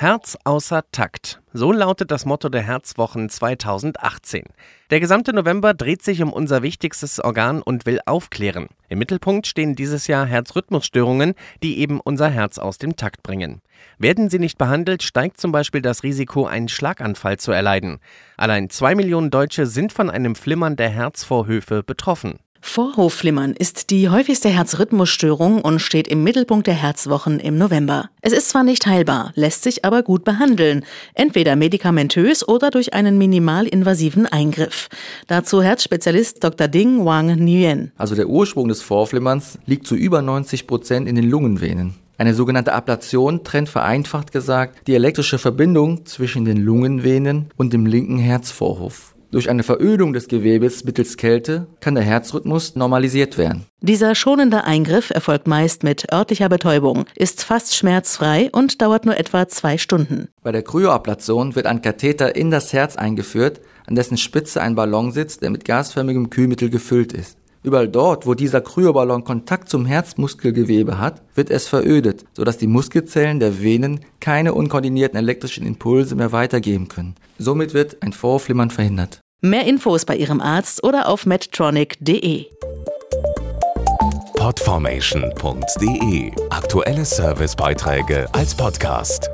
Herz außer Takt. So lautet das Motto der Herzwochen 2018. Der gesamte November dreht sich um unser wichtigstes Organ und will aufklären. Im Mittelpunkt stehen dieses Jahr Herzrhythmusstörungen, die eben unser Herz aus dem Takt bringen. Werden sie nicht behandelt, steigt zum Beispiel das Risiko, einen Schlaganfall zu erleiden. Allein zwei Millionen Deutsche sind von einem Flimmern der Herzvorhöfe betroffen. Vorhofflimmern ist die häufigste Herzrhythmusstörung und steht im Mittelpunkt der Herzwochen im November. Es ist zwar nicht heilbar, lässt sich aber gut behandeln, entweder medikamentös oder durch einen minimalinvasiven Eingriff. Dazu Herzspezialist Dr. Ding Wang Nguyen. Also der Ursprung des Vorflimmerns liegt zu über 90 Prozent in den Lungenvenen. Eine sogenannte Ablation trennt vereinfacht gesagt die elektrische Verbindung zwischen den Lungenvenen und dem linken Herzvorhof. Durch eine Verödung des Gewebes mittels Kälte kann der Herzrhythmus normalisiert werden. Dieser schonende Eingriff erfolgt meist mit örtlicher Betäubung, ist fast schmerzfrei und dauert nur etwa zwei Stunden. Bei der Kryoablation wird ein Katheter in das Herz eingeführt, an dessen Spitze ein Ballon sitzt, der mit gasförmigem Kühlmittel gefüllt ist. Überall dort, wo dieser Kryoballon Kontakt zum Herzmuskelgewebe hat, wird es verödet, sodass die Muskelzellen der Venen keine unkoordinierten elektrischen Impulse mehr weitergeben können. Somit wird ein Vorflimmern verhindert. Mehr Infos bei Ihrem Arzt oder auf medtronic.de. Podformation.de Aktuelle Servicebeiträge als Podcast.